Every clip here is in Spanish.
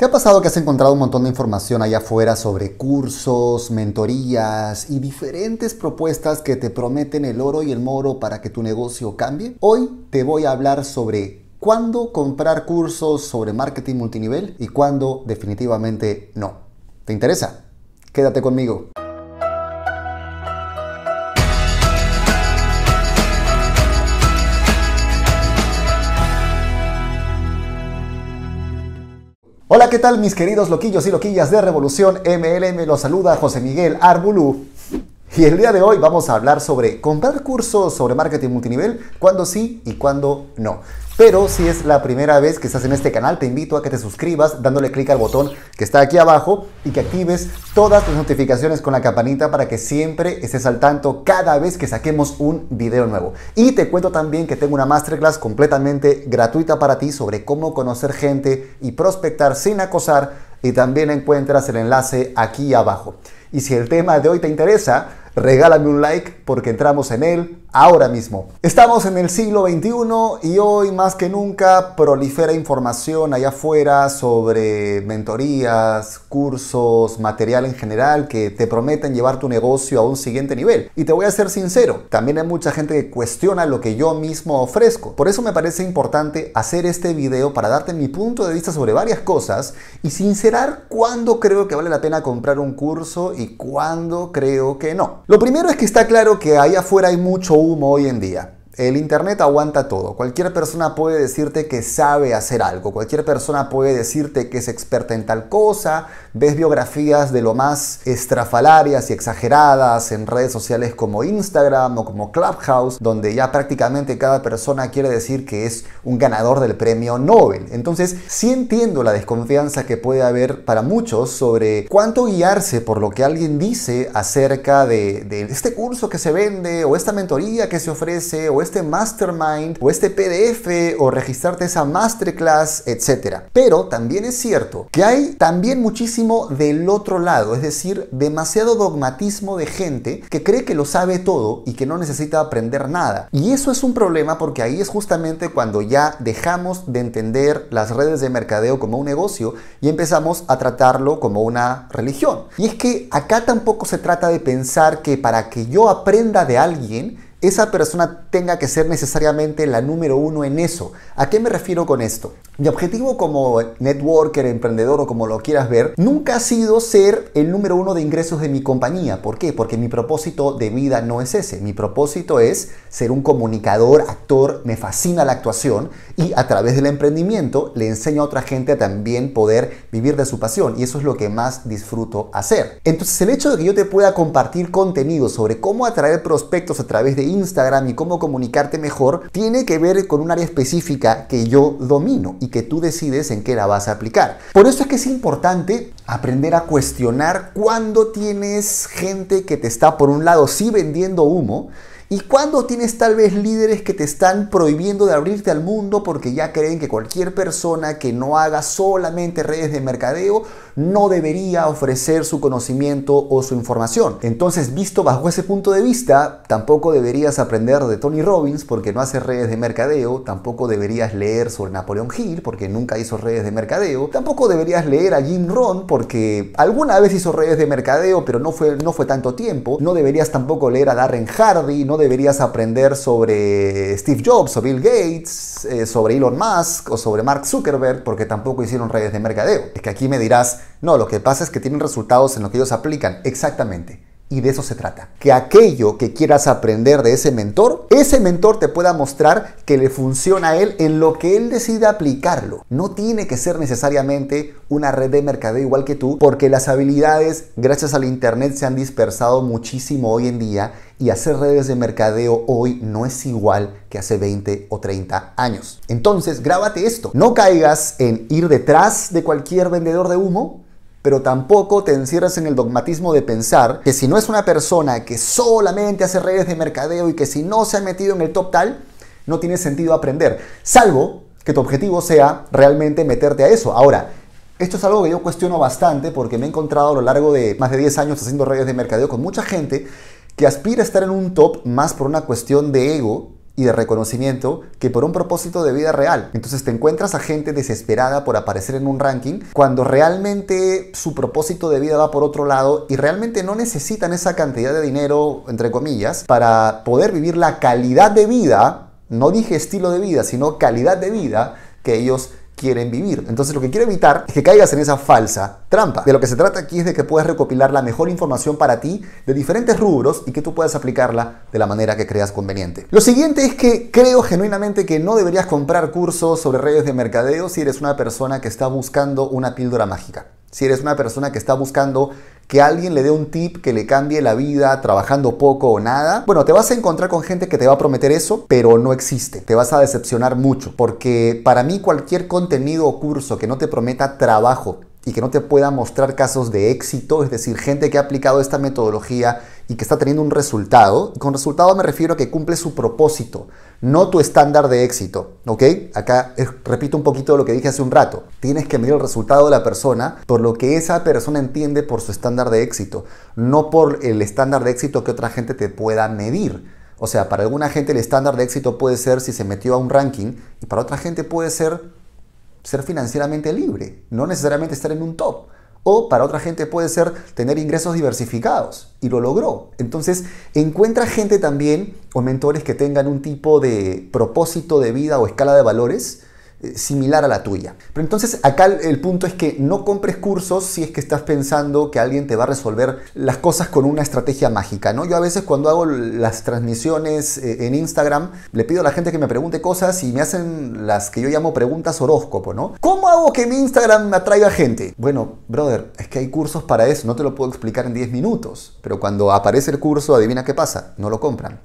¿Te ha pasado que has encontrado un montón de información allá afuera sobre cursos, mentorías y diferentes propuestas que te prometen el oro y el moro para que tu negocio cambie? Hoy te voy a hablar sobre cuándo comprar cursos sobre marketing multinivel y cuándo definitivamente no. ¿Te interesa? Quédate conmigo. Hola, ¿qué tal mis queridos loquillos y loquillas de Revolución MLM? Los saluda José Miguel Arbulú. Y el día de hoy vamos a hablar sobre comprar cursos sobre marketing multinivel, cuándo sí y cuándo no. Pero si es la primera vez que estás en este canal, te invito a que te suscribas dándole clic al botón que está aquí abajo y que actives todas tus notificaciones con la campanita para que siempre estés al tanto cada vez que saquemos un video nuevo. Y te cuento también que tengo una masterclass completamente gratuita para ti sobre cómo conocer gente y prospectar sin acosar y también encuentras el enlace aquí abajo. Y si el tema de hoy te interesa, regálame un like porque entramos en él ahora mismo. Estamos en el siglo XXI y hoy más que nunca prolifera información allá afuera sobre mentorías, cursos, material en general que te prometen llevar tu negocio a un siguiente nivel. Y te voy a ser sincero, también hay mucha gente que cuestiona lo que yo mismo ofrezco. Por eso me parece importante hacer este video para darte mi punto de vista sobre varias cosas y sincerar cuándo creo que vale la pena comprar un curso y cuándo creo que no. Lo primero es que está claro que allá afuera hay mucho humo hoy en día. El Internet aguanta todo. Cualquier persona puede decirte que sabe hacer algo. Cualquier persona puede decirte que es experta en tal cosa. Ves biografías de lo más estrafalarias y exageradas en redes sociales como Instagram o como Clubhouse, donde ya prácticamente cada persona quiere decir que es un ganador del premio Nobel. Entonces, sí entiendo la desconfianza que puede haber para muchos sobre cuánto guiarse por lo que alguien dice acerca de, este curso que se vende o esta mentoría que se ofrece o este mastermind o este PDF o registrarte esa masterclass, etc. Pero también es cierto que hay también muchísimo del otro lado, es decir, demasiado dogmatismo de gente que cree que lo sabe todo y que no necesita aprender nada. Y eso es un problema porque ahí es justamente cuando ya dejamos de entender las redes de mercadeo como un negocio y empezamos a tratarlo como una religión. Y es que acá tampoco se trata de pensar que para que yo aprenda de alguien, esa persona tenga que ser necesariamente la número uno en eso. ¿A qué me refiero con esto? Mi objetivo como networker, emprendedor o como lo quieras ver, nunca ha sido ser el número uno de ingresos de mi compañía. ¿Por qué? Porque mi propósito de vida no es ese. Mi propósito es ser un comunicador, actor, me fascina la actuación y a través del emprendimiento le enseño a otra gente a también poder vivir de su pasión y eso es lo que más disfruto hacer. Entonces el hecho de que yo te pueda compartir contenido sobre cómo atraer prospectos a través de Instagram y cómo comunicarte mejor tiene que ver con un área específica que yo domino y que tú decides en qué la vas a aplicar. Por eso es que es importante aprender a cuestionar cuando tienes gente que te está por un lado sí vendiendo humo y cuando tienes tal vez líderes que te están prohibiendo de abrirte al mundo porque ya creen que cualquier persona que no haga solamente redes de mercadeo no debería ofrecer su conocimiento o su información. Entonces, visto bajo ese punto de vista, tampoco deberías aprender de Tony Robbins porque no hace redes de mercadeo, tampoco deberías leer sobre Napoleón Hill porque nunca hizo redes de mercadeo, tampoco deberías leer a Jim Rohn porque alguna vez hizo redes de mercadeo, pero no fue, no fue tanto tiempo, no deberías tampoco leer a Darren Hardy, deberías aprender sobre Steve Jobs o Bill Gates, eh, sobre Elon Musk o sobre Mark Zuckerberg, porque tampoco hicieron redes de mercadeo. Es que aquí me dirás, no, lo que pasa es que tienen resultados en lo que ellos aplican. Exactamente. Y de eso se trata. Que aquello que quieras aprender de ese mentor, ese mentor te pueda mostrar que le funciona a él en lo que él decide aplicarlo. No tiene que ser necesariamente una red de mercadeo igual que tú, porque las habilidades gracias al Internet se han dispersado muchísimo hoy en día y hacer redes de mercadeo hoy no es igual que hace 20 o 30 años. Entonces, grábate esto. No caigas en ir detrás de cualquier vendedor de humo pero tampoco te encierras en el dogmatismo de pensar que si no es una persona que solamente hace redes de mercadeo y que si no se ha metido en el top tal, no tiene sentido aprender, salvo que tu objetivo sea realmente meterte a eso. Ahora, esto es algo que yo cuestiono bastante porque me he encontrado a lo largo de más de 10 años haciendo redes de mercadeo con mucha gente que aspira a estar en un top más por una cuestión de ego y de reconocimiento que por un propósito de vida real. Entonces te encuentras a gente desesperada por aparecer en un ranking cuando realmente su propósito de vida va por otro lado y realmente no necesitan esa cantidad de dinero, entre comillas, para poder vivir la calidad de vida, no dije estilo de vida, sino calidad de vida que ellos quieren vivir. Entonces lo que quiero evitar es que caigas en esa falsa trampa. De lo que se trata aquí es de que puedas recopilar la mejor información para ti de diferentes rubros y que tú puedas aplicarla de la manera que creas conveniente. Lo siguiente es que creo genuinamente que no deberías comprar cursos sobre redes de mercadeo si eres una persona que está buscando una píldora mágica. Si eres una persona que está buscando que alguien le dé un tip que le cambie la vida trabajando poco o nada, bueno, te vas a encontrar con gente que te va a prometer eso, pero no existe. Te vas a decepcionar mucho, porque para mí cualquier contenido o curso que no te prometa trabajo y que no te pueda mostrar casos de éxito, es decir, gente que ha aplicado esta metodología y que está teniendo un resultado. con resultado me refiero a que cumple su propósito, no tu estándar de éxito. ¿Ok? Acá repito un poquito lo que dije hace un rato. Tienes que medir el resultado de la persona por lo que esa persona entiende por su estándar de éxito, no por el estándar de éxito que otra gente te pueda medir. O sea, para alguna gente el estándar de éxito puede ser si se metió a un ranking y para otra gente puede ser ser financieramente libre, no necesariamente estar en un top. O para otra gente puede ser tener ingresos diversificados y lo logró. Entonces, encuentra gente también o mentores que tengan un tipo de propósito de vida o escala de valores similar a la tuya. Pero entonces acá el punto es que no compres cursos si es que estás pensando que alguien te va a resolver las cosas con una estrategia mágica, ¿no? Yo a veces cuando hago las transmisiones eh, en Instagram le pido a la gente que me pregunte cosas y me hacen las que yo llamo preguntas horóscopo, ¿no? ¿Cómo hago que mi Instagram atraiga gente? Bueno, brother, es que hay cursos para eso, no te lo puedo explicar en 10 minutos, pero cuando aparece el curso, adivina qué pasa, no lo compran.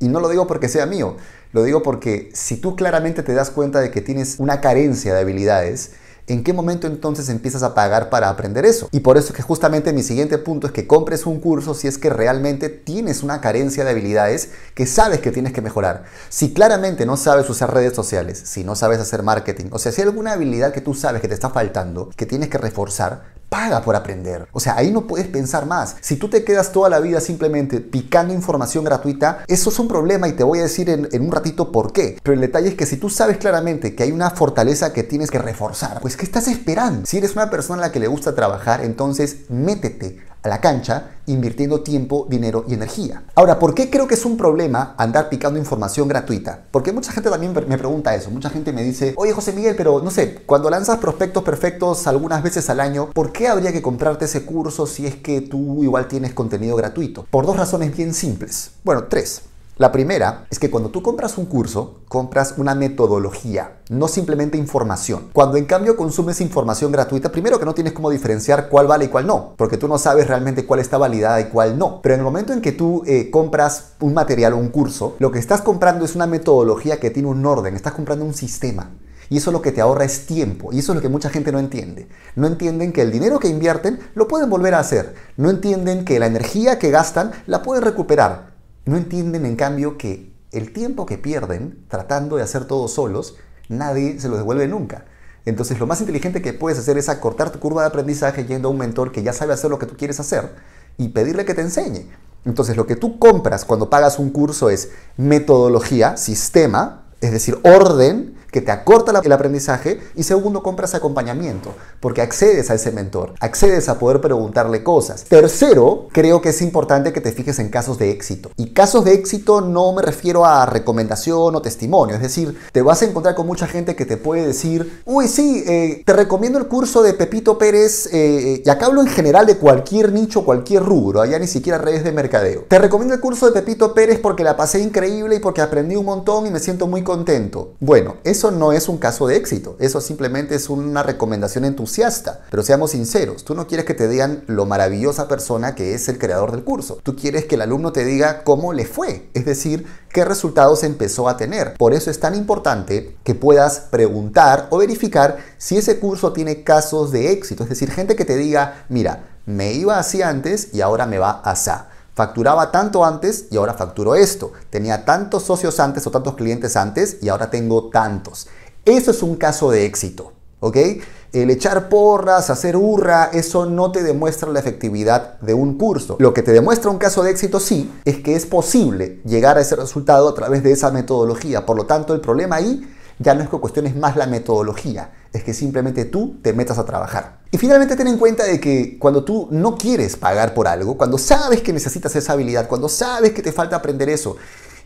Y no lo digo porque sea mío, lo digo porque si tú claramente te das cuenta de que tienes una carencia de habilidades, ¿en qué momento entonces empiezas a pagar para aprender eso? Y por eso es que justamente mi siguiente punto es que compres un curso si es que realmente tienes una carencia de habilidades que sabes que tienes que mejorar. Si claramente no sabes usar redes sociales, si no sabes hacer marketing, o sea, si hay alguna habilidad que tú sabes que te está faltando, que tienes que reforzar, paga por aprender. O sea, ahí no puedes pensar más. Si tú te quedas toda la vida simplemente picando información gratuita, eso es un problema y te voy a decir en, un ratito por qué. Pero el detalle es que si tú sabes claramente que hay una fortaleza que tienes que reforzar, pues ¿qué estás esperando? Si eres una persona a la que le gusta trabajar, entonces métete a la cancha invirtiendo tiempo, dinero y energía. Ahora, ¿por qué creo que es un problema andar picando información gratuita? Porque mucha gente también me pregunta eso. Mucha gente me dice, oye José Miguel, pero no sé, cuando lanzas prospectos perfectos algunas veces al año, ¿por qué habría que comprarte ese curso si es que tú igual tienes contenido gratuito? Por dos razones bien simples. Bueno, tres. La primera es que cuando tú compras un curso, compras una metodología, no simplemente información. Cuando en cambio consumes información gratuita, primero que no tienes cómo diferenciar cuál vale y cuál no, porque tú no sabes realmente cuál está validada y cuál no. Pero en el momento en que tú eh, compras un material o un curso, lo que estás comprando es una metodología que tiene un orden, estás comprando un sistema. Y eso lo que te ahorra es tiempo. Y eso es lo que mucha gente no entiende. No entienden que el dinero que invierten lo pueden volver a hacer. No entienden que la energía que gastan la pueden recuperar. No entienden, en cambio, que el tiempo que pierden tratando de hacer todo solos, nadie se lo devuelve nunca. Entonces, lo más inteligente que puedes hacer es acortar tu curva de aprendizaje yendo a un mentor que ya sabe hacer lo que tú quieres hacer y pedirle que te enseñe. Entonces, lo que tú compras cuando pagas un curso es metodología, sistema, es decir, orden que te acorta el aprendizaje y segundo, compras acompañamiento, porque accedes a ese mentor, accedes a poder preguntarle cosas. Tercero, creo que es importante que te fijes en casos de éxito. Y casos de éxito no me refiero a recomendación o testimonio, es decir, te vas a encontrar con mucha gente que te puede decir, uy, sí, eh, te recomiendo el curso de Pepito Pérez, eh, y acá hablo en general de cualquier nicho, cualquier rubro, allá ni siquiera redes de mercadeo. Te recomiendo el curso de Pepito Pérez porque la pasé increíble y porque aprendí un montón y me siento muy contento. Bueno, es eso no es un caso de éxito, eso simplemente es una recomendación entusiasta. Pero seamos sinceros, tú no quieres que te digan lo maravillosa persona que es el creador del curso. Tú quieres que el alumno te diga cómo le fue, es decir, qué resultados empezó a tener. Por eso es tan importante que puedas preguntar o verificar si ese curso tiene casos de éxito, es decir, gente que te diga, mira, me iba así antes y ahora me va así. Facturaba tanto antes y ahora facturo esto. Tenía tantos socios antes o tantos clientes antes y ahora tengo tantos. Eso es un caso de éxito, ¿ok? El echar porras, hacer hurra, eso no te demuestra la efectividad de un curso. Lo que te demuestra un caso de éxito sí es que es posible llegar a ese resultado a través de esa metodología. Por lo tanto, el problema ahí ya no es que cuestiones más la metodología, es que simplemente tú te metas a trabajar. Y finalmente ten en cuenta de que cuando tú no quieres pagar por algo, cuando sabes que necesitas esa habilidad, cuando sabes que te falta aprender eso,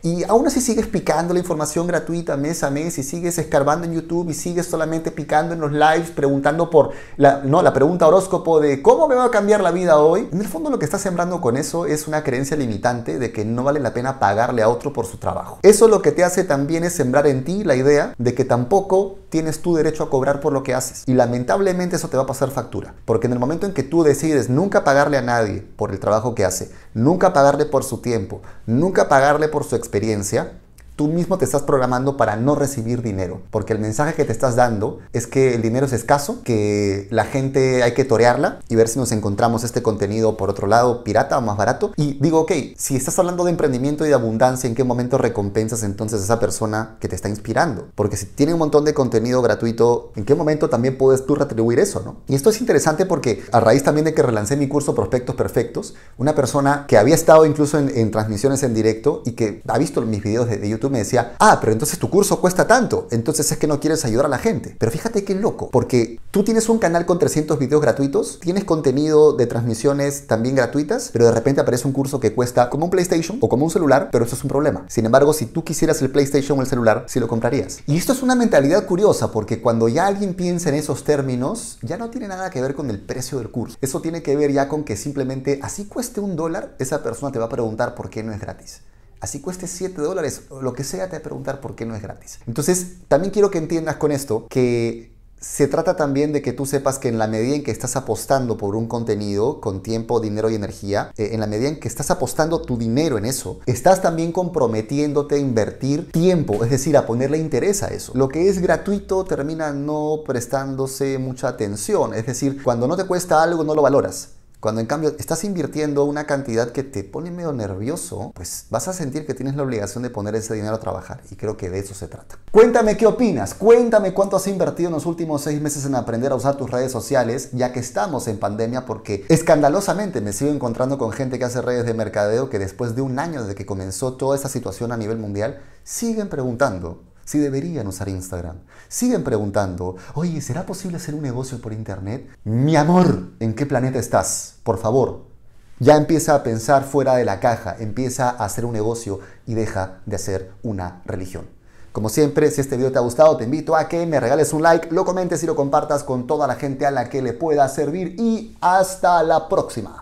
y aún así sigues picando la información gratuita mes a mes y sigues escarbando en YouTube y sigues solamente picando en los lives preguntando por la, no, la pregunta horóscopo de cómo me va a cambiar la vida hoy. En el fondo lo que estás sembrando con eso es una creencia limitante de que no vale la pena pagarle a otro por su trabajo. Eso lo que te hace también es sembrar en ti la idea de que tampoco tienes tu derecho a cobrar por lo que haces. Y lamentablemente eso te va a pasar factura. Porque en el momento en que tú decides nunca pagarle a nadie por el trabajo que hace, nunca pagarle por su tiempo, nunca pagarle por su experiencia, experiencia, tú mismo te estás programando para no recibir dinero, porque el mensaje que te estás dando es que el dinero es escaso, que la gente hay que torearla y ver si nos encontramos este contenido por otro lado pirata o más barato. Y digo, ok, si estás hablando de emprendimiento y de abundancia, ¿en qué momento recompensas entonces a esa persona que te está inspirando? Porque si tiene un montón de contenido gratuito, ¿en qué momento también puedes tú retribuir eso, no? Y esto es interesante porque a raíz también de que relancé mi curso Prospectos Perfectos, una persona que había estado incluso en, transmisiones en directo y que ha visto mis videos de, de YouTube me decía, ah, pero entonces tu curso cuesta tanto, entonces es que no quieres ayudar a la gente. Pero fíjate qué loco, porque tú tienes un canal con 300 videos gratuitos, tienes contenido de transmisiones también gratuitas, pero de repente aparece un curso que cuesta como un PlayStation o como un celular, pero eso es un problema. Sin embargo, si tú quisieras el PlayStation o el celular, sí lo comprarías. Y esto es una mentalidad curiosa, porque cuando ya alguien piensa en esos términos, ya no tiene nada que ver con el precio del curso. Eso tiene que ver ya con que simplemente así cueste un dólar, esa persona te va a preguntar por qué no es gratis así cueste 7 dólares, lo que sea, te va a preguntar por qué no es gratis. Entonces, también quiero que entiendas con esto que se trata también de que tú sepas que en la medida en que estás apostando por un contenido con tiempo, dinero y energía, eh, en la medida en que estás apostando tu dinero en eso, estás también comprometiéndote a invertir tiempo, es decir, a ponerle interés a eso. Lo que es gratuito termina no prestándose mucha atención, es decir, cuando no te cuesta algo no lo valoras. Cuando en cambio estás invirtiendo una cantidad que te pone medio nervioso, pues vas a sentir que tienes la obligación de poner ese dinero a trabajar. Y creo que de eso se trata. Cuéntame qué opinas. Cuéntame cuánto has invertido en los últimos seis meses en aprender a usar tus redes sociales, ya que estamos en pandemia, porque escandalosamente me sigo encontrando con gente que hace redes de mercadeo que después de un año desde que comenzó toda esta situación a nivel mundial, siguen preguntando si deberían usar Instagram. Siguen preguntando, oye, ¿será posible hacer un negocio por Internet? Mi amor, ¿en qué planeta estás? Por favor, ya empieza a pensar fuera de la caja, empieza a hacer un negocio y deja de hacer una religión. Como siempre, si este video te ha gustado, te invito a que me regales un like, lo comentes y lo compartas con toda la gente a la que le pueda servir y hasta la próxima.